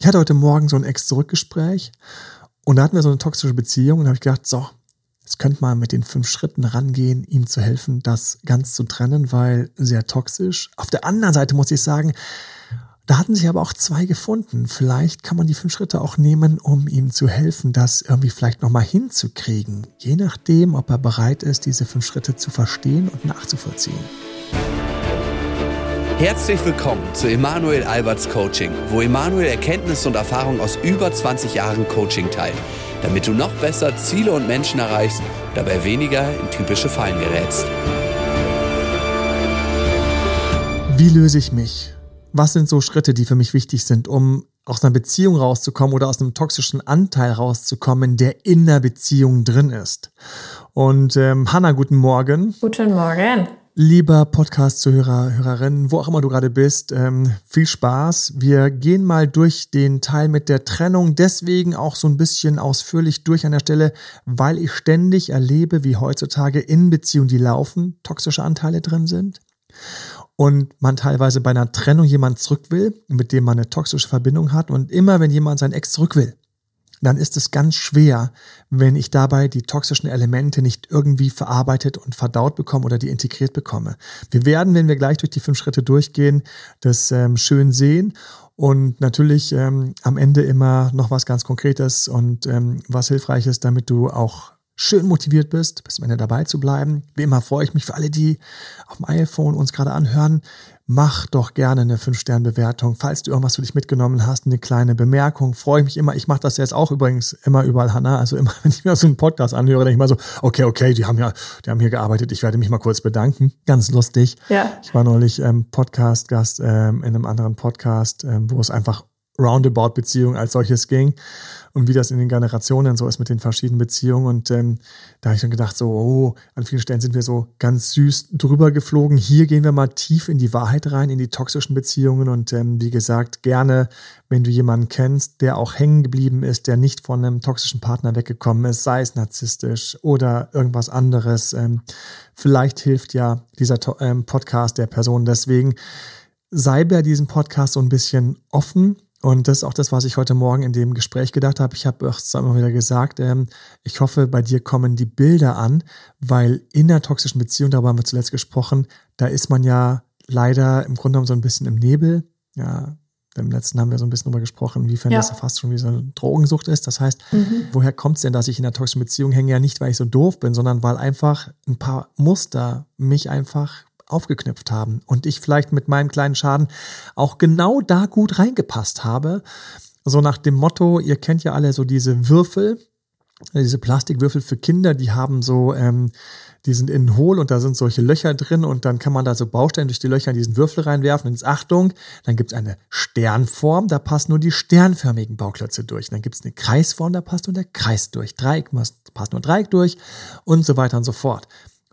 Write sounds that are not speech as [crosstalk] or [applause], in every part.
Ich hatte heute Morgen so ein Ex-Zurück-Gespräch und da hatten wir so eine toxische Beziehung und da habe ich gedacht, so, jetzt könnte man mit den fünf Schritten rangehen, ihm zu helfen, das ganz zu trennen, weil sehr toxisch. Auf der anderen Seite muss ich sagen, da hatten sich aber auch zwei gefunden. Vielleicht kann man die fünf Schritte auch nehmen, um ihm zu helfen, das irgendwie vielleicht nochmal hinzukriegen. Je nachdem, ob er bereit ist, diese fünf Schritte zu verstehen und nachzuvollziehen. Herzlich willkommen zu Emanuel Alberts Coaching, wo Emanuel Erkenntnisse und Erfahrung aus über 20 Jahren Coaching teilt, damit du noch besser Ziele und Menschen erreichst, dabei weniger in typische Fallen gerätst. Wie löse ich mich? was sind so Schritte, die für mich wichtig sind, um aus einer Beziehung rauszukommen oder aus einem toxischen Anteil rauszukommen, der in der Beziehung drin ist. Und ähm, Hanna, guten Morgen. Guten Morgen. Lieber Podcast-Zuhörer, Hörerinnen, wo auch immer du gerade bist, ähm, viel Spaß. Wir gehen mal durch den Teil mit der Trennung, deswegen auch so ein bisschen ausführlich durch an der Stelle, weil ich ständig erlebe, wie heutzutage in Beziehungen, die laufen, toxische Anteile drin sind und man teilweise bei einer Trennung jemand zurück will, mit dem man eine toxische Verbindung hat und immer wenn jemand sein Ex zurück will, dann ist es ganz schwer, wenn ich dabei die toxischen Elemente nicht irgendwie verarbeitet und verdaut bekomme oder die integriert bekomme. Wir werden, wenn wir gleich durch die fünf Schritte durchgehen, das ähm, schön sehen und natürlich ähm, am Ende immer noch was ganz Konkretes und ähm, was Hilfreiches, damit du auch schön motiviert bist, bis zum Ende dabei zu bleiben. Wie immer freue ich mich für alle, die auf dem iPhone uns gerade anhören. Mach doch gerne eine 5-Sterne-Bewertung. Falls du irgendwas für dich mitgenommen hast, eine kleine Bemerkung. Freue ich mich immer. Ich mache das jetzt auch übrigens immer überall, Hanna. Also immer, [laughs] wenn ich mir so einen Podcast anhöre, denke ich mal so, okay, okay, die haben ja, die haben hier gearbeitet. Ich werde mich mal kurz bedanken. Ganz lustig. Ja. Ich war neulich ähm, Podcast-Gast ähm, in einem anderen Podcast, ähm, wo es einfach Roundabout-Beziehung als solches ging und wie das in den Generationen so ist mit den verschiedenen Beziehungen. Und ähm, da habe ich dann gedacht, so, oh, an vielen Stellen sind wir so ganz süß drüber geflogen. Hier gehen wir mal tief in die Wahrheit rein, in die toxischen Beziehungen. Und ähm, wie gesagt, gerne, wenn du jemanden kennst, der auch hängen geblieben ist, der nicht von einem toxischen Partner weggekommen ist, sei es narzisstisch oder irgendwas anderes. Ähm, vielleicht hilft ja dieser ähm, Podcast der Person. Deswegen sei bei diesem Podcast so ein bisschen offen und das ist auch das, was ich heute Morgen in dem Gespräch gedacht habe. Ich habe es immer wieder gesagt, ähm, ich hoffe, bei dir kommen die Bilder an, weil in der toxischen Beziehung, darüber haben wir zuletzt gesprochen, da ist man ja leider im Grunde genommen so ein bisschen im Nebel. Ja, im letzten haben wir so ein bisschen darüber gesprochen, inwiefern ja. das fast schon wie so eine Drogensucht ist. Das heißt, mhm. woher kommt es denn, dass ich in einer toxischen Beziehung hänge? Ja nicht, weil ich so doof bin, sondern weil einfach ein paar Muster mich einfach aufgeknüpft haben und ich vielleicht mit meinem kleinen Schaden auch genau da gut reingepasst habe. So nach dem Motto, ihr kennt ja alle so diese Würfel, diese Plastikwürfel für Kinder, die haben so, ähm, die sind innen hohl und da sind solche Löcher drin und dann kann man da so Bausteine durch die Löcher in diesen Würfel reinwerfen. Und Achtung, dann gibt es eine Sternform, da passen nur die sternförmigen Bauklötze durch. Dann gibt es eine Kreisform, da passt nur der Kreis durch. Dreieck passt nur Dreieck durch und so weiter und so fort.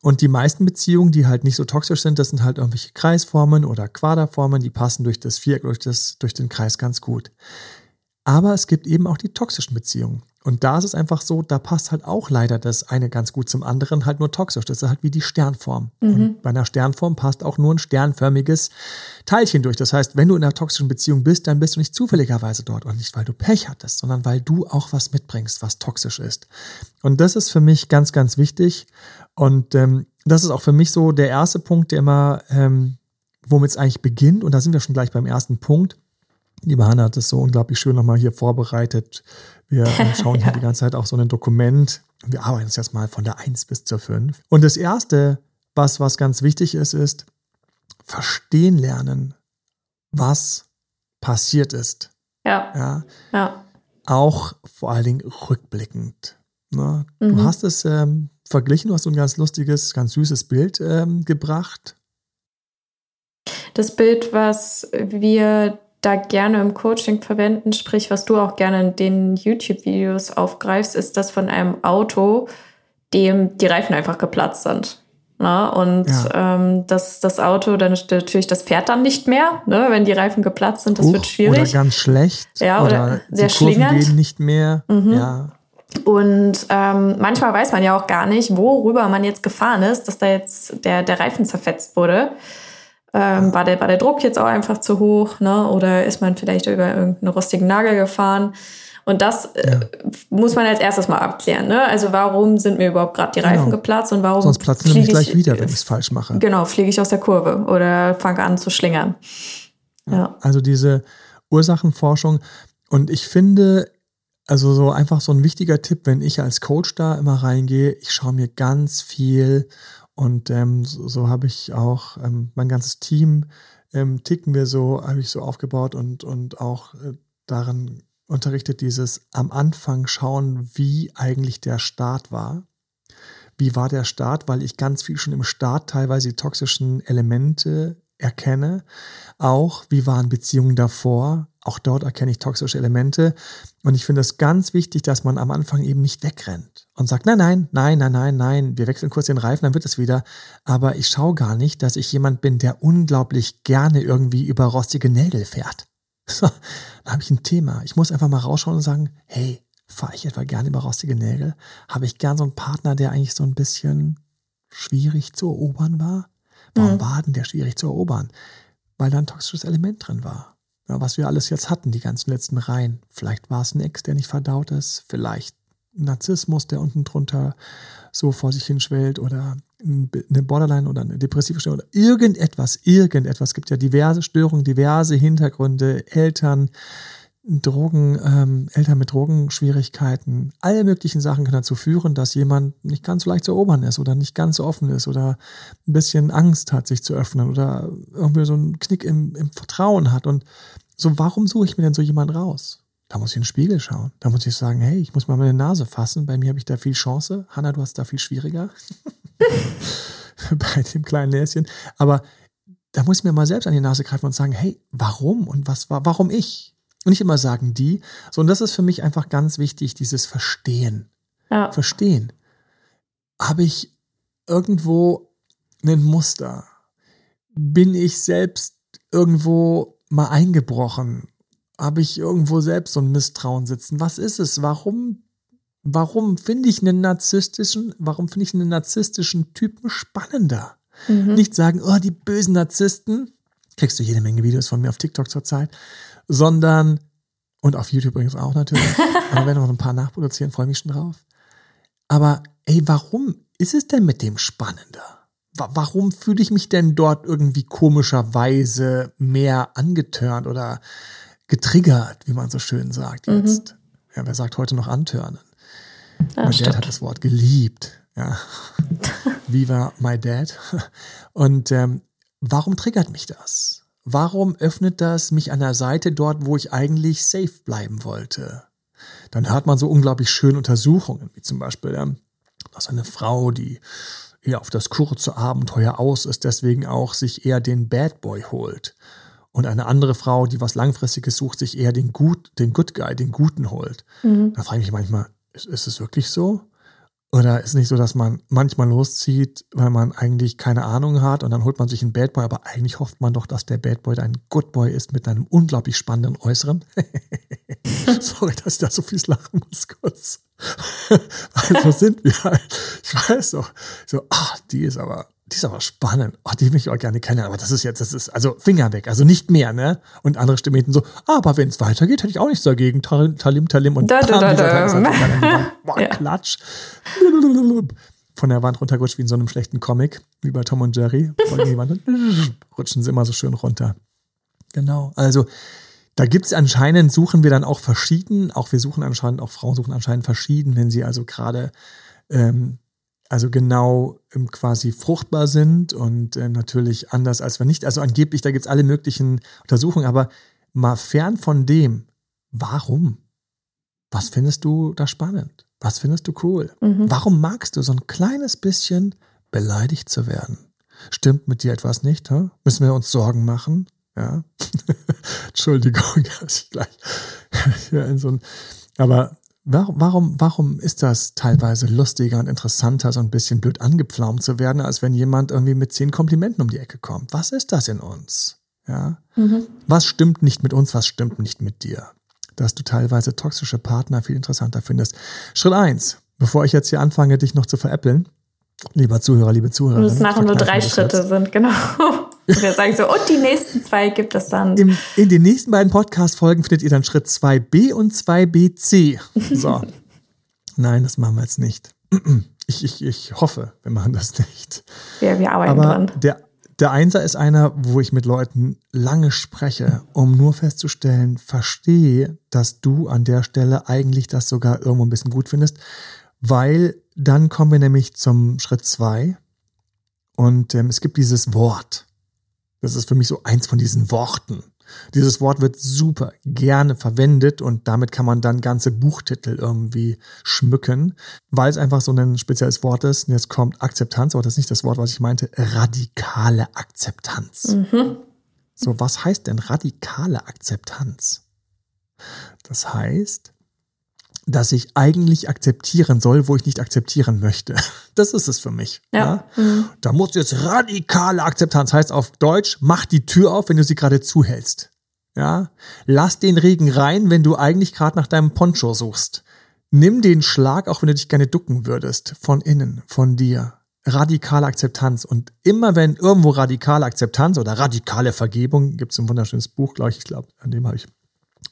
Und die meisten Beziehungen, die halt nicht so toxisch sind, das sind halt irgendwelche Kreisformen oder Quaderformen, die passen durch das Viereck, durch, das, durch den Kreis ganz gut. Aber es gibt eben auch die toxischen Beziehungen. Und da ist es einfach so, da passt halt auch leider das eine ganz gut zum anderen, halt nur toxisch. Das ist halt wie die Sternform. Mhm. Und bei einer Sternform passt auch nur ein sternförmiges Teilchen durch. Das heißt, wenn du in einer toxischen Beziehung bist, dann bist du nicht zufälligerweise dort und nicht, weil du Pech hattest, sondern weil du auch was mitbringst, was toxisch ist. Und das ist für mich ganz, ganz wichtig. Und ähm, das ist auch für mich so der erste Punkt, der immer, ähm, womit es eigentlich beginnt. Und da sind wir schon gleich beim ersten Punkt. Liebe Hanna hat es so unglaublich schön nochmal hier vorbereitet. [laughs] Wir schauen hier ja. die ganze Zeit auf so ein Dokument. Wir arbeiten uns jetzt mal von der 1 bis zur 5. Und das Erste, was, was ganz wichtig ist, ist verstehen lernen, was passiert ist. Ja. ja. ja. Auch vor allen Dingen rückblickend. Ne? Mhm. Du hast es ähm, verglichen, du hast so ein ganz lustiges, ganz süßes Bild ähm, gebracht. Das Bild, was wir da gerne im Coaching verwenden, sprich, was du auch gerne in den YouTube-Videos aufgreifst, ist das von einem Auto, dem die Reifen einfach geplatzt sind. Na, und ja. ähm, das, das Auto, dann natürlich, das fährt dann nicht mehr, ne, wenn die Reifen geplatzt sind, das Huch, wird schwierig. Oder ganz schlecht. Ja, oder, oder sehr die Kurven schlingend. gehen nicht mehr. Mhm. Ja. Und ähm, manchmal weiß man ja auch gar nicht, worüber man jetzt gefahren ist, dass da jetzt der, der Reifen zerfetzt wurde. Ähm, war, der, war der Druck jetzt auch einfach zu hoch, ne? Oder ist man vielleicht über irgendeinen rostigen Nagel gefahren? Und das äh, ja. muss man als erstes mal abklären. Ne? Also warum sind mir überhaupt gerade die Reifen genau. geplatzt und warum Sonst platzen nämlich gleich wieder, wenn ich es falsch mache. Genau, fliege ich aus der Kurve oder fange an zu schlingern. Ja. ja. Also diese Ursachenforschung. Und ich finde, also so einfach so ein wichtiger Tipp, wenn ich als Coach da immer reingehe, ich schaue mir ganz viel und ähm, so, so habe ich auch ähm, mein ganzes Team ähm, ticken wir so, habe ich so aufgebaut und, und auch äh, daran unterrichtet dieses am Anfang schauen, wie eigentlich der Start war. Wie war der Start? Weil ich ganz viel schon im Start teilweise die toxischen Elemente erkenne. Auch wie waren Beziehungen davor? Auch dort erkenne ich toxische Elemente. Und ich finde es ganz wichtig, dass man am Anfang eben nicht wegrennt und sagt, nein, nein, nein, nein, nein, nein, wir wechseln kurz den Reifen, dann wird es wieder. Aber ich schaue gar nicht, dass ich jemand bin, der unglaublich gerne irgendwie über rostige Nägel fährt. [laughs] So, dann habe ich ein Thema. Ich muss einfach mal rausschauen und sagen, hey, fahre ich etwa gerne über rostige Nägel? Habe ich gern so einen Partner, der eigentlich so ein bisschen schwierig zu erobern war? Warum mhm. war denn der schwierig zu erobern? Weil da ein toxisches Element drin war. Ja, was wir alles jetzt hatten, die ganzen letzten Reihen. Vielleicht war es ein Ex, der nicht verdaut ist. Vielleicht Narzissmus, der unten drunter so vor sich hinschwellt oder eine Borderline oder eine depressive Störung oder irgendetwas, irgendetwas. Es gibt ja diverse Störungen, diverse Hintergründe, Eltern, Drogen, ähm, Eltern mit Drogenschwierigkeiten, alle möglichen Sachen können dazu führen, dass jemand nicht ganz so leicht zu erobern ist oder nicht ganz so offen ist oder ein bisschen Angst hat, sich zu öffnen oder irgendwie so einen Knick im, im Vertrauen hat. Und so, warum suche ich mir denn so jemand raus? Da muss ich in den Spiegel schauen. Da muss ich sagen, hey, ich muss mal meine Nase fassen. Bei mir habe ich da viel Chance. Hanna, du hast da viel schwieriger. [laughs] Bei dem kleinen Näschen. Aber da muss ich mir mal selbst an die Nase greifen und sagen, hey, warum und was war, warum ich? Und nicht immer sagen die. So, und das ist für mich einfach ganz wichtig, dieses Verstehen. Ja. Verstehen. Habe ich irgendwo ein Muster? Bin ich selbst irgendwo mal eingebrochen? Habe ich irgendwo selbst so ein Misstrauen sitzen. Was ist es? Warum, warum finde ich einen narzisstischen, warum finde ich einen narzisstischen Typen spannender? Mhm. Nicht sagen, oh, die bösen Narzissten, kriegst du jede Menge Videos von mir auf TikTok zurzeit, sondern, und auf YouTube übrigens auch natürlich, [laughs] aber werden noch ein paar nachproduzieren, freue mich schon drauf. Aber ey, warum ist es denn mit dem spannender? Warum fühle ich mich denn dort irgendwie komischerweise mehr angetörnt oder getriggert, wie man so schön sagt mhm. jetzt. Mhm. Ja, wer sagt heute noch antörnen? Ja, mein Dad hat das Wort geliebt. Ja. [laughs] Viva my dad. Und ähm, warum triggert mich das? Warum öffnet das mich an der Seite dort, wo ich eigentlich safe bleiben wollte? Dann hört man so unglaublich schöne Untersuchungen, wie zum Beispiel, ähm, dass eine Frau, die eher auf das kurze Abenteuer aus ist, deswegen auch sich eher den Bad Boy holt und eine andere Frau, die was Langfristiges sucht, sich eher den, Gut, den Good Guy, den Guten holt. Mhm. Da frage ich mich manchmal, ist, ist es wirklich so? Oder ist es nicht so, dass man manchmal loszieht, weil man eigentlich keine Ahnung hat und dann holt man sich einen Bad Boy, aber eigentlich hofft man doch, dass der Bad Boy ein Good Boy ist mit einem unglaublich spannenden Äußeren. [laughs] Sorry, dass ich da so viel lachen muss kurz. weil [laughs] so sind wir halt. Ich weiß doch. So, ah, die ist aber die ist aber spannend. Oh, die will ich auch gerne kennen, aber das ist jetzt, das ist, also Finger weg, also nicht mehr, ne? Und andere Stimmen so, aber wenn es weitergeht, hätte ich auch nichts dagegen. Talim, Talim und da, da, da, da. [laughs] Boah, ja. Klatsch. Von der Wand runtergerutscht wie in so einem schlechten Comic, wie bei Tom und Jerry. [laughs] Rutschen sie immer so schön runter. Genau, also da gibt es anscheinend, suchen wir dann auch verschieden, auch wir suchen anscheinend, auch Frauen suchen anscheinend verschieden, wenn sie also gerade ähm, also genau ähm, quasi fruchtbar sind und äh, natürlich anders als wenn nicht. Also angeblich, da gibt es alle möglichen Untersuchungen, aber mal fern von dem, warum? Was findest du da spannend? Was findest du cool? Mhm. Warum magst du so ein kleines bisschen beleidigt zu werden? Stimmt mit dir etwas nicht? Hä? Müssen wir uns Sorgen machen? Ja. [laughs] Entschuldigung, [laughs] dass ich gleich [laughs] hier in so ein. Aber Warum, warum ist das teilweise lustiger und interessanter, so ein bisschen blöd angepflaumt zu werden, als wenn jemand irgendwie mit zehn Komplimenten um die Ecke kommt? Was ist das in uns? Ja? Mhm. Was stimmt nicht mit uns, was stimmt nicht mit dir? Dass du teilweise toxische Partner viel interessanter findest. Schritt eins, bevor ich jetzt hier anfange, dich noch zu veräppeln, lieber Zuhörer, liebe Zuhörer. Und es nachher nur drei Schritte sind, genau. Und wir sagen so, und die nächsten zwei gibt es dann. Im, in den nächsten beiden Podcast-Folgen findet ihr dann Schritt 2b und 2bc. So. [laughs] Nein, das machen wir jetzt nicht. [clears throat] Ich, ich, ich hoffe, wir machen das nicht. Ja, wir arbeiten Aber dran. der, der Einser ist einer, wo ich mit Leuten lange spreche, um nur festzustellen, verstehe, dass du an der Stelle eigentlich das sogar irgendwo ein bisschen gut findest, weil dann kommen wir nämlich zum Schritt zwei und ähm, es gibt dieses Wort. Das ist für mich so eins von diesen Worten. Dieses Wort wird super gerne verwendet und damit kann man dann ganze Buchtitel irgendwie schmücken, weil es einfach so ein spezielles Wort ist. Und jetzt kommt Akzeptanz, aber das ist nicht das Wort, was ich meinte. Radikale Akzeptanz. So, was heißt denn radikale Akzeptanz? Das heißt, dass ich eigentlich akzeptieren soll, wo ich nicht akzeptieren möchte. [laughs] Das ist es für mich. Ja. Da muss jetzt radikale Akzeptanz. Heißt auf Deutsch, mach die Tür auf, wenn du sie gerade zuhältst. Ja. Lass den Regen rein, wenn du eigentlich gerade nach deinem Poncho suchst. Nimm den Schlag, auch wenn du dich gerne ducken würdest. Von innen, von dir. Radikale Akzeptanz. Und immer wenn irgendwo radikale Akzeptanz oder radikale Vergebung, gibt es ein wunderschönes Buch, glaube ich, ich glaube, an dem habe ich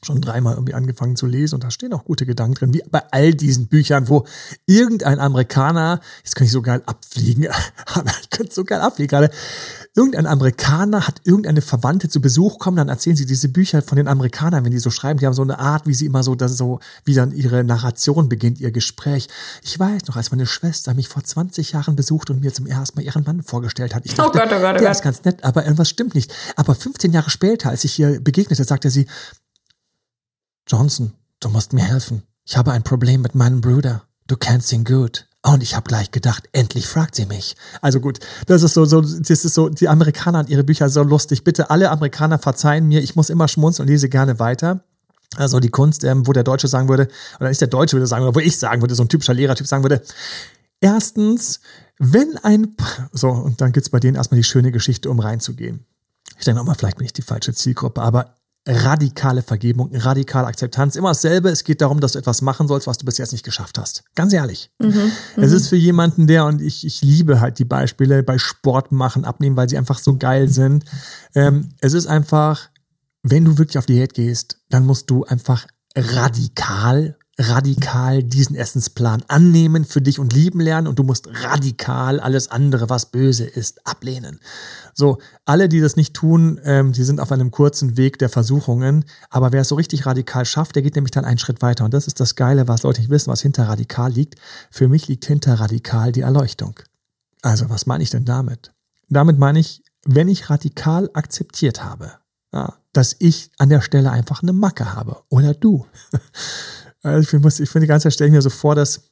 schon dreimal irgendwie angefangen zu lesen und da stehen auch gute Gedanken drin, wie bei all diesen Büchern, wo irgendein Amerikaner, jetzt kann ich so geil abfliegen, [laughs] ich könnte so geil abfliegen gerade, irgendein Amerikaner hat irgendeine Verwandte zu Besuch kommen, dann erzählen sie diese Bücher von den Amerikanern, wenn die so schreiben, die haben so eine Art, wie sie immer so, das so, wie dann ihre Narration beginnt, ihr Gespräch. Ich weiß noch, als meine Schwester mich vor 20 Jahren besucht und mir zum ersten Mal ihren Mann vorgestellt hat. Ich dachte, Oh Gott, oh Gott, oh der Gott. ist ganz nett, aber irgendwas stimmt nicht. Aber 15 Jahre später, als ich ihr begegnete, sagte sie, Johnson, du musst mir helfen. Ich habe ein Problem mit meinem Bruder. Du kennst ihn gut. Und ich habe gleich gedacht, endlich fragt sie mich. Also gut, das ist so, so, das ist so, die Amerikaner und ihre Bücher so lustig. Bitte alle Amerikaner verzeihen mir, ich muss immer schmunzeln und lese gerne weiter. Also die Kunst, ähm, wo der Deutsche sagen würde, oder nicht der Deutsche würde sagen, oder wo ich sagen würde, so ein typischer Lehrertyp sagen würde, erstens, wenn ein, so, und dann gibt's bei denen erstmal die schöne Geschichte, um reinzugehen. Ich denke mal, vielleicht bin ich die falsche Zielgruppe, aber radikale Vergebung, radikale Akzeptanz, immer dasselbe. Es geht darum, dass du etwas machen sollst, was du bis jetzt nicht geschafft hast. Ganz ehrlich. es ist für jemanden, der, und ich, ich liebe halt die Beispiele bei Sport machen, abnehmen, weil sie einfach so geil sind. Ähm, es ist einfach, wenn du wirklich auf Diät gehst, dann musst du einfach radikal, radikal diesen Essensplan annehmen für dich und lieben lernen und du musst radikal alles andere, was böse ist, ablehnen. So, alle, die das nicht tun, ähm, die sind auf einem kurzen Weg der Versuchungen, aber wer es so richtig radikal schafft, der geht nämlich dann einen Schritt weiter und das ist das Geile, was Leute nicht wissen, was hinter radikal liegt. Für mich liegt hinter radikal die Erleuchtung. Also, was meine ich denn damit? Damit meine ich, wenn ich radikal akzeptiert habe, ja, dass ich an der Stelle einfach eine Macke habe. Oder du. [laughs] Also ich, muss, ich finde die ganze Zeit stelle ich mir so vor, dass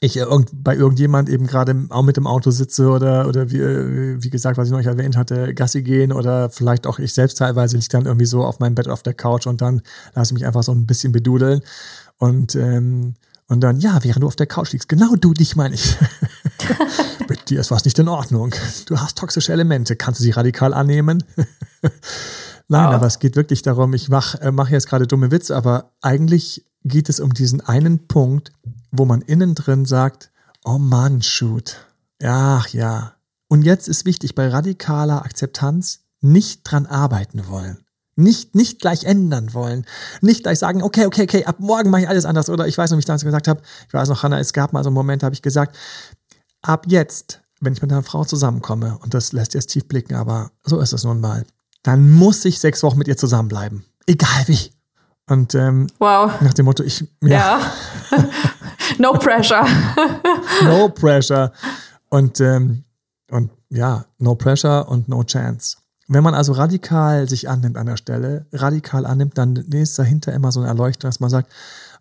ich irgend, bei irgendjemand eben gerade auch mit dem Auto sitze oder, oder wie, äh, wie gesagt, was ich noch nicht erwähnt hatte, Gassi gehen oder vielleicht auch ich selbst teilweise liege dann irgendwie so auf meinem Bett auf der Couch und dann lasse ich mich einfach so ein bisschen bedudeln und, ähm, und dann, ja, während du auf der Couch liegst, genau du, dich meine ich. [laughs] Mit dir ist was nicht in Ordnung. Du hast toxische Elemente. Kannst du sie radikal annehmen? [laughs] Nein, Wow. aber es geht wirklich darum, ich mache äh, mach jetzt gerade dumme Witze, aber eigentlich geht es um diesen einen Punkt, wo man innen drin sagt, oh Mann, shoot. Ach ja. Und jetzt ist wichtig, bei radikaler Akzeptanz nicht dran arbeiten wollen. Nicht, nicht gleich ändern wollen. Nicht gleich sagen, okay, okay, okay, ab morgen mache ich alles anders. Oder ich weiß noch, wie ich damals gesagt habe, ich weiß noch, Hannah, es gab mal so einen Moment, da habe ich gesagt, ab jetzt, wenn ich mit einer Frau zusammenkomme, und das lässt jetzt tief blicken, aber so ist es nun mal, dann muss ich sechs Wochen mit ihr zusammenbleiben. Egal wie. Und ähm, Wow. nach dem Motto, ich, ja, Ja. [laughs] no pressure. [laughs] no pressure. Und, ähm, und ja, no pressure und no chance. Wenn man also radikal sich annimmt an der Stelle, radikal annimmt, dann ist dahinter immer so eine Erleuchtung, dass man sagt,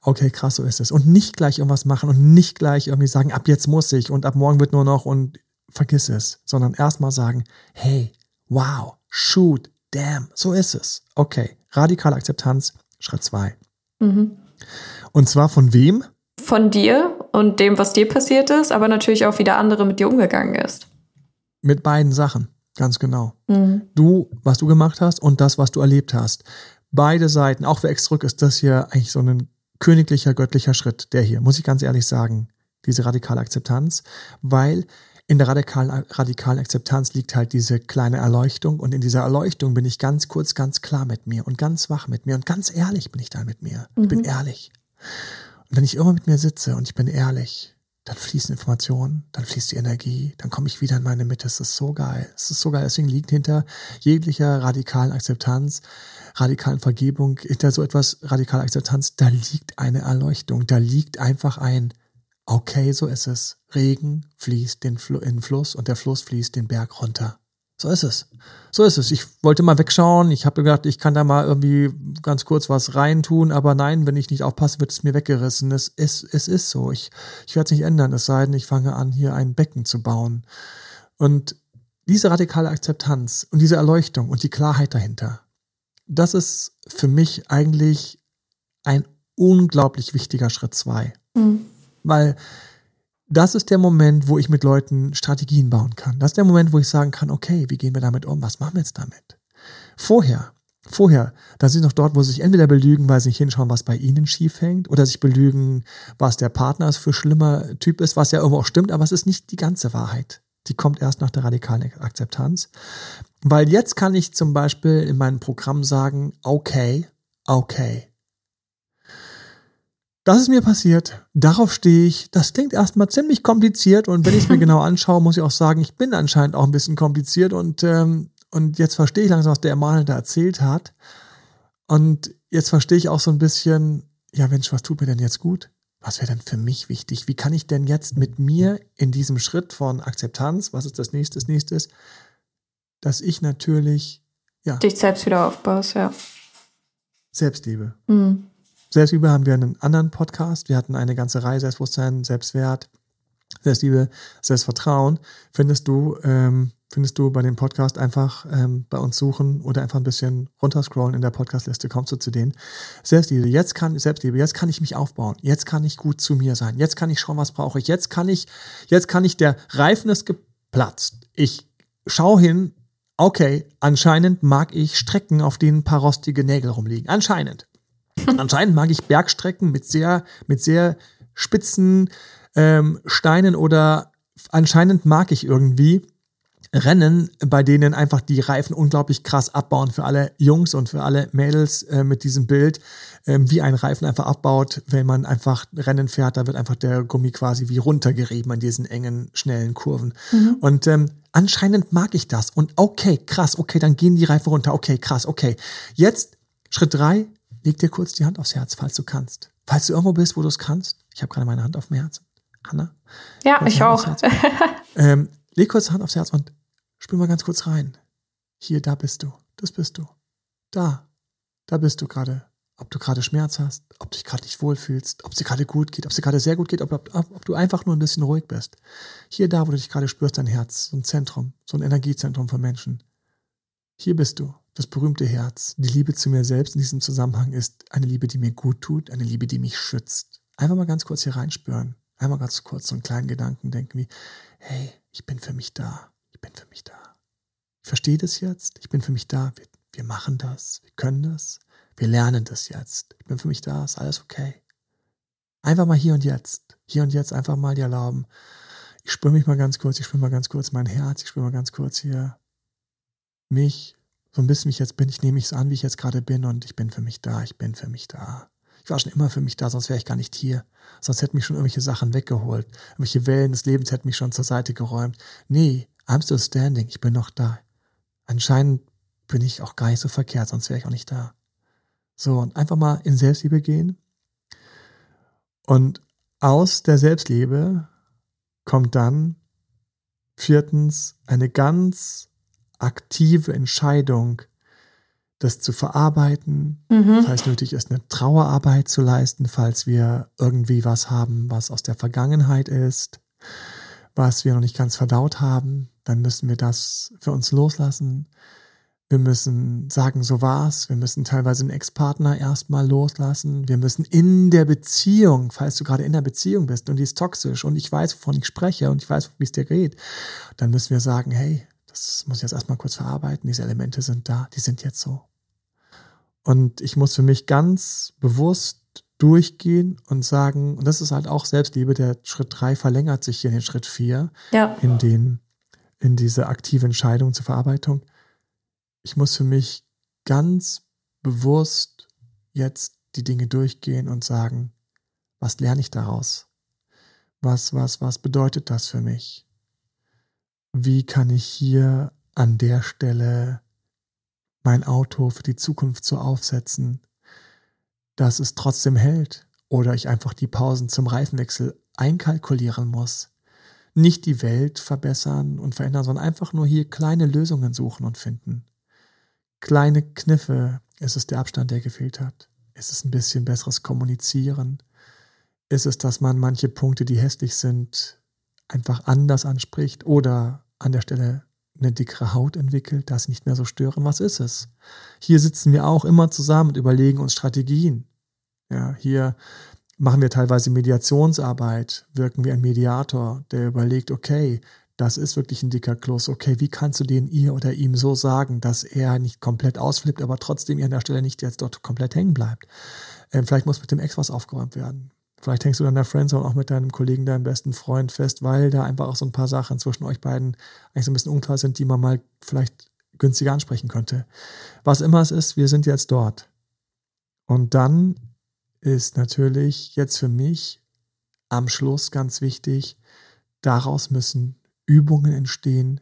okay, krass, so ist es. Und nicht gleich irgendwas machen und nicht gleich irgendwie sagen, ab jetzt muss ich und ab morgen wird nur noch und vergiss es, sondern erstmal sagen, hey, wow, shoot, damn, so ist es. Okay, radikale Akzeptanz, Schritt zwei. Und zwar von wem? Von dir und dem, was dir passiert ist, aber natürlich auch, wie der andere mit dir umgegangen ist. Mit beiden Sachen, ganz genau. Du, was du gemacht hast und das, was du erlebt hast. Beide Seiten, auch für Ex zurück, ist das hier eigentlich so ein königlicher, göttlicher Schritt, der hier, muss ich ganz ehrlich sagen, diese radikale Akzeptanz, weil in der radikalen, radikalen Akzeptanz liegt halt diese kleine Erleuchtung und in dieser Erleuchtung bin ich ganz kurz, ganz klar mit mir und ganz wach mit mir und ganz ehrlich bin ich da mit mir. Mhm. Ich bin mhm. ehrlich. Und wenn ich immer mit mir sitze und ich bin ehrlich, dann fließen Informationen, dann fließt die Energie, dann komme ich wieder in meine Mitte. Es ist so geil. Es ist so geil. Deswegen liegt hinter jeglicher radikalen Akzeptanz, radikalen Vergebung, hinter so etwas radikaler Akzeptanz, da liegt eine Erleuchtung, da liegt einfach ein, okay, so ist es. Regen fließt in den Fluss und der Fluss fließt den Berg runter. So ist es. So ist es. Ich wollte mal wegschauen. Ich habe gedacht, ich kann da mal irgendwie ganz kurz was reintun, aber nein, wenn ich nicht aufpasse, wird es mir weggerissen. Es ist, es ist so. Ich, ich werde es nicht ändern, es sei denn, ich fange an, hier ein Becken zu bauen. Und diese radikale Akzeptanz und diese Erleuchtung und die Klarheit dahinter, das ist für mich eigentlich ein unglaublich wichtiger Schritt zwei. Mhm. Weil das ist der Moment, wo ich mit Leuten Strategien bauen kann. Das ist der Moment, wo ich sagen kann, okay, wie gehen wir damit um? Was machen wir jetzt damit? Vorher, vorher, da sind noch dort, wo sie sich entweder belügen, weil sie nicht hinschauen, was bei ihnen schief hängt, oder sich belügen, was der Partner für schlimmer Typ ist, was ja irgendwo auch stimmt, aber es ist nicht die ganze Wahrheit. Die kommt erst nach der radikalen Akzeptanz. Weil jetzt kann ich zum Beispiel in meinem Programm sagen, okay, okay, das ist mir passiert. Darauf stehe ich. Das klingt erstmal ziemlich kompliziert und wenn ich es mir [laughs] genau anschaue, muss ich auch sagen, ich bin anscheinend auch ein bisschen kompliziert und, ähm, und jetzt verstehe ich langsam, was der Emanuel da erzählt hat. Und jetzt verstehe ich auch so ein bisschen, ja Mensch, was tut mir denn jetzt gut? Was wäre denn für mich wichtig? Wie kann ich denn jetzt mit mir in diesem Schritt von Akzeptanz, was ist das nächste, das nächste, dass ich natürlich, ja. Dich selbst wieder aufbaust, ja. Selbstliebe. Mhm. Selbstliebe haben wir einen anderen Podcast. Wir hatten eine ganze Reihe Selbstbewusstsein, Selbstwert, Selbstliebe, Selbstvertrauen. Findest du, ähm, findest du bei dem Podcast einfach ähm, bei uns suchen oder einfach ein bisschen runterscrollen in der Podcastliste, kommst du zu denen. Selbstliebe, jetzt kann, Selbstliebe, jetzt kann ich mich aufbauen. Jetzt kann ich gut zu mir sein. Jetzt kann ich schauen, was brauche ich. Jetzt kann ich, jetzt kann ich, der Reifen ist geplatzt. Ich schau hin, okay, anscheinend mag ich Strecken, auf denen ein paar rostige Nägel rumliegen. Anscheinend. [laughs] Anscheinend mag ich Bergstrecken mit sehr, mit sehr spitzen ähm, Steinen oder anscheinend mag ich irgendwie Rennen, bei denen einfach die Reifen unglaublich krass abbauen für alle Jungs und für alle Mädels äh, mit diesem Bild, ähm, wie ein Reifen einfach abbaut, wenn man einfach Rennen fährt, da wird einfach der Gummi quasi wie runtergerieben an diesen engen, schnellen Kurven. Mhm. Und ähm, anscheinend mag ich das. Und okay, krass, okay, dann gehen die Reifen runter. Okay, krass, okay. Jetzt Schritt drei, leg dir kurz die Hand aufs Herz, falls du kannst. Falls du irgendwo bist, wo du es kannst. Ich habe gerade meine Hand auf dem Herzen. Hanna? Ja, ich auch. ähm, leg kurz die Hand aufs Herz und spür mal ganz kurz rein. Hier, da bist du. Das bist du. Da. Da bist du gerade. Ob du gerade Schmerz hast, ob du dich gerade nicht wohlfühlst, ob es dir gerade gut geht, ob es dir gerade sehr gut geht, ob, ob, ob, du einfach nur ein bisschen ruhig bist. Hier, da, wo du dich gerade spürst, dein Herz, so ein Zentrum, so ein Energiezentrum für Menschen. Hier bist du das berühmte Herz. Die Liebe zu mir selbst in diesem Zusammenhang ist eine Liebe, die mir gut tut, eine Liebe, die mich schützt. Einfach mal ganz kurz hier reinspüren. Einmal ganz kurz so einen kleinen Gedanken denken wie, hey, ich bin für mich da. Ich bin für mich da. Ich verstehe das jetzt. Ich bin für mich da. Wir, wir machen das. Wir können das. Wir lernen das jetzt. Ich bin für mich da. Ist alles okay. Einfach mal hier und jetzt. Hier und jetzt einfach mal die erlauben. Ich spüre mich mal ganz kurz. Ich spüre mal ganz kurz mein Herz. Ich spüre mal ganz kurz hier mich so ein bisschen, wie ich jetzt bin. Ich nehme mich an, wie ich jetzt gerade bin und ich bin für mich da. Ich bin für mich da. Ich war schon immer für mich da, sonst wäre ich gar nicht hier. Sonst hätten mich schon irgendwelche Sachen weggeholt. Irgendwelche Wellen des Lebens hätten mich schon zur Seite geräumt. Nee, I'm still standing. Ich bin noch da. Anscheinend bin ich auch gar nicht so verkehrt, sonst wäre ich auch nicht da. So, und einfach mal in Selbstliebe gehen. Und aus der Selbstliebe kommt dann viertens eine ganz aktive Entscheidung, das zu verarbeiten, mhm. falls nötig ist, eine Trauerarbeit zu leisten, falls wir irgendwie was haben, was aus der Vergangenheit ist, was wir noch nicht ganz verdaut haben, dann müssen wir das für uns loslassen. Wir müssen sagen, so war's. Wir müssen teilweise einen Ex-Partner erstmal loslassen. Wir müssen in der Beziehung, falls du gerade in der Beziehung bist und die ist toxisch und ich weiß, wovon ich spreche und ich weiß, wie es dir geht, dann müssen wir sagen, hey, das muss ich jetzt erstmal kurz verarbeiten, diese Elemente sind da, die sind jetzt so. Und ich muss für mich ganz bewusst durchgehen und sagen, und das ist halt auch Selbstliebe, der Schritt drei verlängert sich hier in den Schritt vier, Ja. in den, in diese aktive Entscheidung zur Verarbeitung. Ich muss für mich ganz bewusst jetzt die Dinge durchgehen und sagen, was lerne ich daraus? Was, was, was bedeutet das für mich? Wie kann ich hier an der Stelle mein Auto für die Zukunft so aufsetzen, dass es trotzdem hält oder ich einfach die Pausen zum Reifenwechsel einkalkulieren muss? Nicht die Welt verbessern und verändern, sondern einfach nur hier kleine Lösungen suchen und finden. Kleine Kniffe. Ist es der Abstand, der gefehlt hat? Ist es ein bisschen besseres Kommunizieren? Ist es, dass man manche Punkte, die hässlich sind, einfach anders anspricht oder an der Stelle eine dickere Haut entwickelt, sie nicht mehr so stören? Was ist es? Hier sitzen wir auch immer zusammen und überlegen uns Strategien. Ja, hier machen wir teilweise Mediationsarbeit, wirken wie ein Mediator, der überlegt, okay, das ist wirklich ein dicker Kloß. Okay, wie kannst du den ihr oder ihm so sagen, dass er nicht komplett ausflippt, aber trotzdem ihr an der Stelle nicht jetzt dort komplett hängen bleibt? Ähm, vielleicht muss mit dem Ex was aufgeräumt werden. Vielleicht hängst du dann der Friendzone auch mit deinem Kollegen, deinem besten Freund fest, weil da einfach auch so ein paar Sachen zwischen euch beiden eigentlich so ein bisschen unklar sind, die man mal vielleicht günstiger ansprechen könnte. Was immer es ist, wir sind jetzt dort. Und dann ist natürlich jetzt für mich am Schluss ganz wichtig, daraus müssen Übungen entstehen,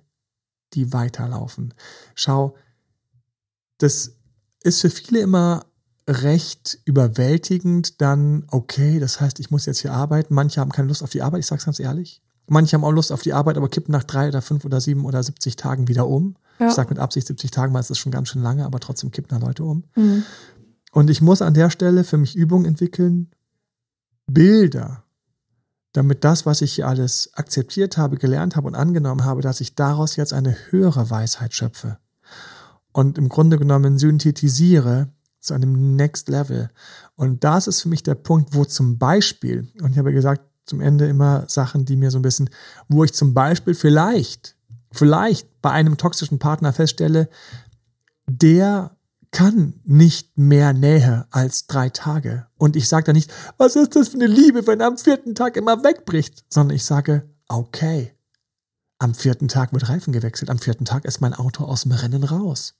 die weiterlaufen. Schau, das ist für viele immer recht überwältigend, dann, okay, das heißt, ich muss jetzt hier arbeiten. Manche haben keine Lust auf die Arbeit, ich sag's ganz ehrlich. Manche haben auch Lust auf die Arbeit, aber kippen nach drei oder fünf oder sieben oder 70 Tagen wieder um. Ja. Ich sage mit Absicht 70 Tagen, weil es ist schon ganz schön lange, aber trotzdem kippen da Leute um. Mhm. Und ich muss an der Stelle für mich Übungen entwickeln, Bilder, damit das, was ich hier alles akzeptiert habe, gelernt habe und angenommen habe, dass ich daraus jetzt eine höhere Weisheit schöpfe. Und im Grunde genommen synthetisiere zu einem Next Level. Und das ist für mich der Punkt, wo zum Beispiel, und ich habe gesagt, zum Ende immer Sachen, die mir so ein bisschen, wo ich zum Beispiel vielleicht, vielleicht bei einem toxischen Partner feststelle, der kann nicht mehr Nähe als drei Tage. Und ich sage da nicht, was ist das für eine Liebe, wenn er am vierten Tag immer wegbricht, sondern ich sage, okay, am vierten Tag wird Reifen gewechselt, am vierten Tag ist mein Auto aus dem Rennen raus.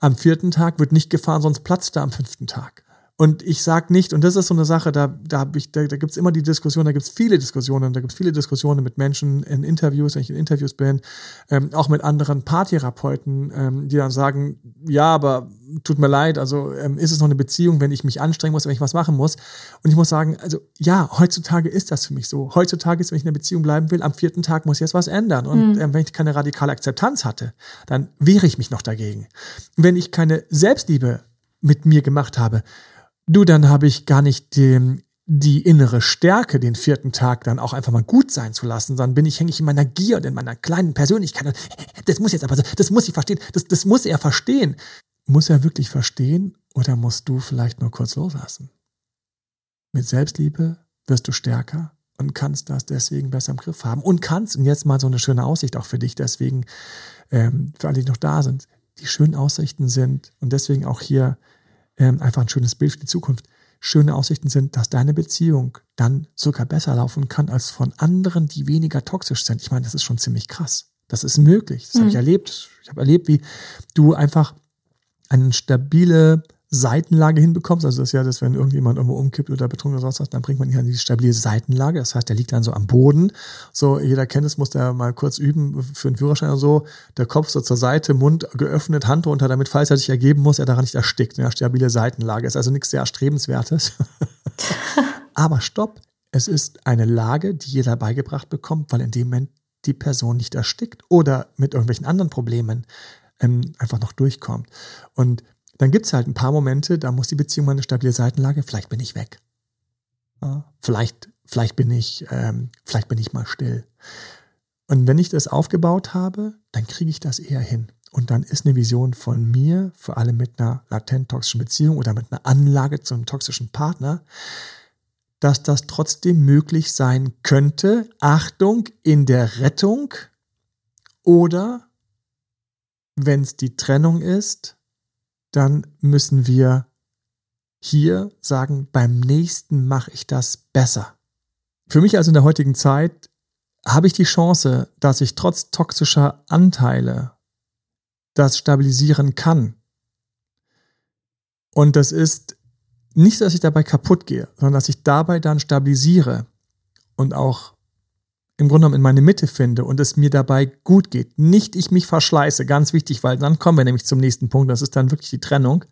Am vierten Tag wird nicht gefahren, sonst platzt er am fünften Tag. Und ich sage nicht, und das ist so eine Sache, da, da, hab ich, da, da gibt es immer die Diskussion, da gibt es viele Diskussionen, da gibt es viele Diskussionen mit Menschen in Interviews, wenn ich in Interviews bin, ähm, auch mit anderen Paartherapeuten, ähm, die dann sagen, ja, aber tut mir leid, also ähm, ist es noch eine Beziehung, wenn ich mich anstrengen muss, wenn ich was machen muss? Und ich muss sagen, also ja, heutzutage ist das für mich so. Heutzutage ist, wenn ich in einer Beziehung bleiben will, am vierten Tag muss jetzt was ändern. Und ähm, wenn ich keine radikale Akzeptanz hatte, dann wehre ich mich noch dagegen. Wenn ich keine Selbstliebe mit mir gemacht habe, Du, dann habe ich gar nicht die, die innere Stärke, den vierten Tag dann auch einfach mal gut sein zu lassen, sondern bin ich, hänge ich in meiner Gier und in meiner kleinen Persönlichkeit. [laughs] Das muss jetzt aber so, das muss ich verstehen, das, das muss er verstehen. Muss er wirklich verstehen oder musst du vielleicht nur kurz loslassen? Mit Selbstliebe wirst du stärker und kannst das deswegen besser im Griff haben und kannst, und jetzt mal so eine schöne Aussicht auch für dich, deswegen, ähm, für alle, die noch da sind, die schönen Aussichten sind und deswegen auch hier ähm, einfach ein schönes Bild für die Zukunft. Schöne Aussichten sind, dass deine Beziehung dann sogar besser laufen kann als von anderen, die weniger toxisch sind. Ich meine, das ist schon ziemlich krass. Das ist möglich. Das habe ich erlebt. Ich habe erlebt, wie du einfach eine stabile Seitenlage hinbekommst. Also das ist ja das, wenn irgendjemand irgendwo umkippt oder betrunken oder sonst was, dann bringt man ihn an die stabile Seitenlage. Das heißt, der liegt dann so am Boden. So, jeder kennt es, muss der mal kurz üben für einen Führerschein oder so. Der Kopf so zur Seite, Mund geöffnet, Hand runter, damit, falls er sich ergeben muss, er daran nicht erstickt. Ja, stabile Seitenlage ist also nichts sehr Erstrebenswertes. [laughs] Aber stopp. Es ist eine Lage, die jeder beigebracht bekommt, weil in dem Moment die Person nicht erstickt oder mit irgendwelchen anderen Problemen ähm, einfach noch durchkommt. Und dann gibt es halt ein paar Momente, da muss die Beziehung mal eine stabile Seitenlage, vielleicht bin ich weg. Ja, vielleicht, vielleicht bin ich, ähm, vielleicht bin ich mal still. Und wenn ich das aufgebaut habe, dann kriege ich das eher hin. Und dann ist eine Vision von mir, für alle mit einer latent toxischen Beziehung oder mit einer Anlage zu einem toxischen Partner, dass das trotzdem möglich sein könnte, Achtung, in der Rettung oder wenn es die Trennung ist, dann müssen wir hier sagen, beim nächsten mache ich das besser. Für mich also in der heutigen Zeit habe ich die Chance, dass ich trotz toxischer Anteile das stabilisieren kann. Und das ist nicht, dass ich dabei kaputt gehe, sondern dass ich dabei dann stabilisiere und auch im Grunde genommen in meine Mitte finde und es mir dabei gut geht. Nicht ich mich verschleiße, ganz wichtig, weil dann kommen wir nämlich zum nächsten Punkt, das ist dann wirklich die Trennung.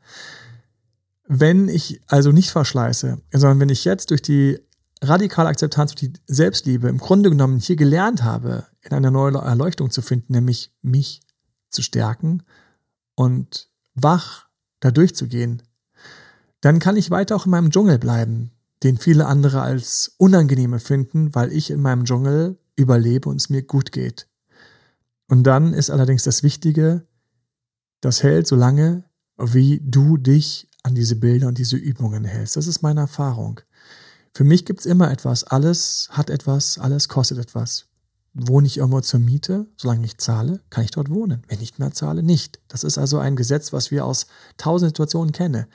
Wenn ich also nicht verschleiße, sondern wenn ich jetzt durch die radikale Akzeptanz und die Selbstliebe im Grunde genommen hier gelernt habe, in einer neuen Erleuchtung zu finden, nämlich mich zu stärken und wach da durchzugehen, dann kann ich weiter auch in meinem Dschungel bleiben, den viele andere als unangenehm finden, weil ich in meinem Dschungel überlebe und es mir gut geht. Und dann ist allerdings das Wichtige, das hält so lange, wie du dich an diese Bilder und diese Übungen hältst. Das ist meine Erfahrung. Für mich gibt's immer etwas. Alles hat etwas, alles kostet etwas. Wohne ich irgendwo zur Miete, solange ich zahle, kann ich dort wohnen. Wenn ich nicht mehr zahle, nicht. Das ist also ein Gesetz, was wir aus tausend Situationen kennen.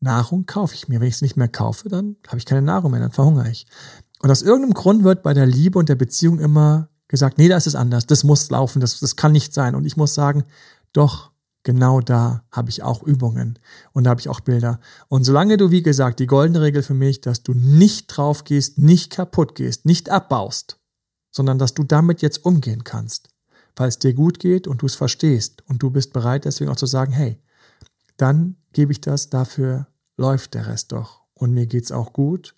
Nahrung kaufe ich mir. Wenn ich es nicht mehr kaufe, dann habe ich keine Nahrung mehr, dann verhungere ich. Und aus irgendeinem Grund wird bei der Liebe und der Beziehung immer gesagt, nee, das ist anders, das muss laufen, das, das kann nicht sein. Und ich muss sagen, doch, genau da habe ich auch Übungen und da habe ich auch Bilder. Und solange du, wie gesagt, die goldene Regel für mich, dass du nicht drauf gehst, nicht kaputt gehst, nicht abbaust, sondern dass du damit jetzt umgehen kannst, weil es dir gut geht und du es verstehst und du bist bereit, deswegen auch zu sagen, hey, dann gebe ich das, dafür läuft der Rest doch und mir geht's auch gut.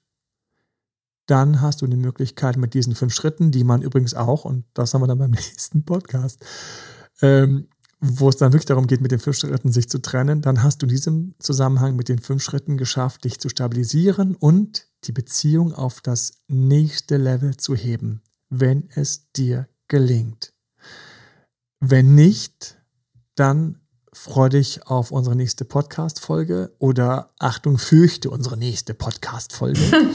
Dann hast du die Möglichkeit mit diesen fünf Schritten, die man übrigens auch, und das haben wir dann beim [laughs] nächsten Podcast, ähm, wo es dann wirklich darum geht, mit den fünf Schritten sich zu trennen, dann hast du in diesem Zusammenhang mit den fünf Schritten geschafft, dich zu stabilisieren und die Beziehung auf das nächste Level zu heben, wenn es dir gelingt. Wenn nicht, dann freu dich auf unsere nächste Podcast-Folge oder Achtung, fürchte unsere nächste Podcast-Folge. [laughs]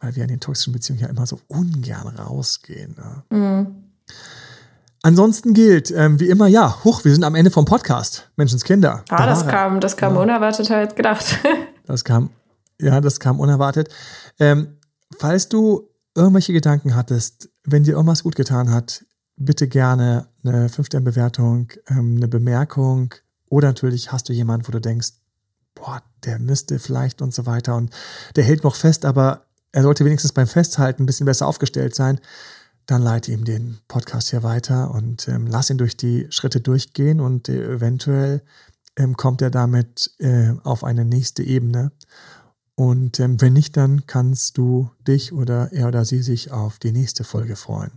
Weil wir in den toxischen Beziehungen ja immer so ungern rausgehen. Ne? Mhm. Ansonsten gilt, ähm, wie immer, ja, huch, wir sind am Ende vom Podcast. Menschenskinder. Ah, da das kam, das kam ja. unerwartet als gedacht. [laughs] das kam, ja, das kam unerwartet. Ähm, falls du irgendwelche Gedanken hattest, wenn dir irgendwas gut getan hat, bitte gerne eine 5-Sterne-Bewertung, ähm, eine Bemerkung oder natürlich hast du jemanden, wo du denkst, boah, der müsste vielleicht und so weiter und der hält noch fest, aber er sollte wenigstens beim Festhalten ein bisschen besser aufgestellt sein, dann leite ihm den Podcast hier weiter und ähm, lass ihn durch die Schritte durchgehen und äh, eventuell ähm, kommt er damit äh, auf eine nächste Ebene. Und ähm, wenn nicht, dann kannst du dich oder er oder sie sich auf die nächste Folge freuen.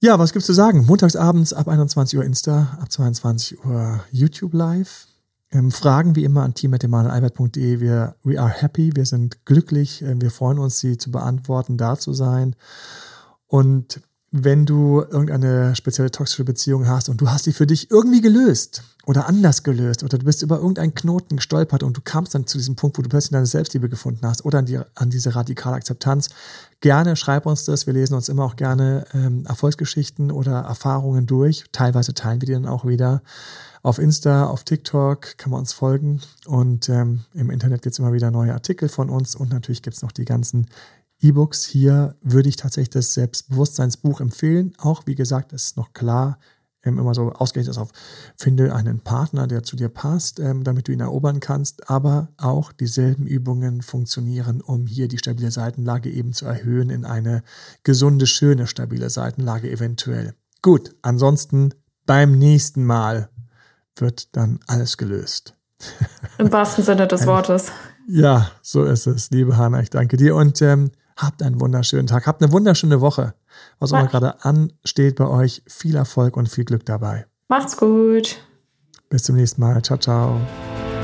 Ja, was gibt's zu sagen? Montagsabends ab 21 Uhr Insta, ab 22 Uhr YouTube Live. Ähm, Fragen wie immer an team.emanuelalbert.de. Wir we are happy, wir sind glücklich, äh, wir freuen uns, sie zu beantworten, da zu sein. Und wenn du irgendeine spezielle toxische Beziehung hast und du hast die für dich irgendwie gelöst oder anders gelöst oder du bist über irgendeinen Knoten gestolpert und du kamst dann zu diesem Punkt, wo du plötzlich deine Selbstliebe gefunden hast oder an, die, an diese radikale Akzeptanz, gerne schreib uns das. Wir lesen uns immer auch gerne ähm, Erfolgsgeschichten oder Erfahrungen durch. Teilweise teilen wir die dann auch wieder. Auf Insta, auf TikTok kann man uns folgen und ähm, im Internet gibt es immer wieder neue Artikel von uns und natürlich gibt es noch die ganzen E-Books. Hier würde ich tatsächlich das Selbstbewusstseinsbuch empfehlen. Auch, wie gesagt, ist noch klar, ähm, immer so ausgerichtet ist auf, finde einen Partner, der zu dir passt, ähm, damit du ihn erobern kannst. Aber auch dieselben Übungen funktionieren, um hier die stabile Seitenlage eben zu erhöhen in eine gesunde, schöne, stabile Seitenlage eventuell. Gut, ansonsten beim nächsten Mal wird dann alles gelöst. Im wahrsten Sinne des [laughs] Wortes. Ja, so ist es, liebe Hanna. Ich danke dir und ähm, Habt einen wunderschönen Tag. Habt eine wunderschöne Woche. Was auch immer gerade ansteht bei euch. Viel Erfolg und viel Glück dabei. Macht's gut. Bis zum nächsten Mal. Ciao, ciao.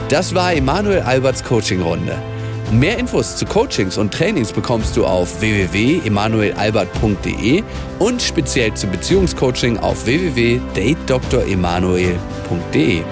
Das war Emanuel Alberts Coaching-Runde. Mehr Infos zu Coachings und Trainings bekommst du auf www.emanuelalbert.de und speziell zum Beziehungscoaching auf www.datedremanuel.de.